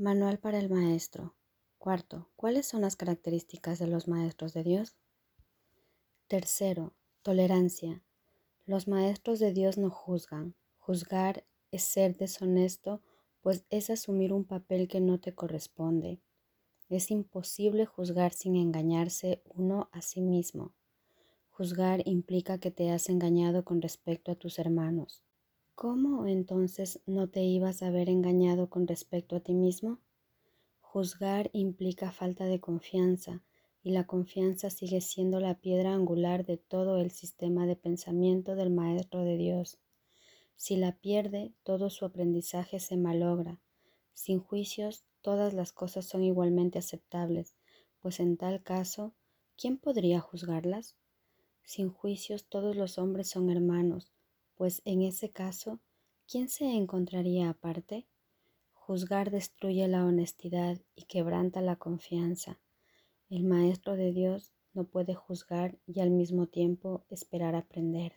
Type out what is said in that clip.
Manual para el maestro. Cuarto, ¿cuáles son las características de los maestros de Dios? Tercero, tolerancia. Los maestros de Dios no juzgan. Juzgar es ser deshonesto, pues es asumir un papel que no te corresponde. Es imposible juzgar sin engañarse uno a sí mismo. Juzgar implica que te has engañado con respecto a tus hermanos. ¿Cómo entonces no te ibas a haber engañado con respecto a ti mismo? Juzgar implica falta de confianza y la confianza sigue siendo la piedra angular de todo el sistema de pensamiento del Maestro de Dios. Si la pierde, todo su aprendizaje se malogra. Sin juicios, todas las cosas son igualmente aceptables, pues en tal caso, ¿quién podría juzgarlas? Sin juicios, todos los hombres son hermanos, pues en ese caso, ¿quién se encontraría aparte? Juzgar destruye la honestidad y quebranta la confianza. El Maestro de Dios no puede juzgar y al mismo tiempo esperar aprender.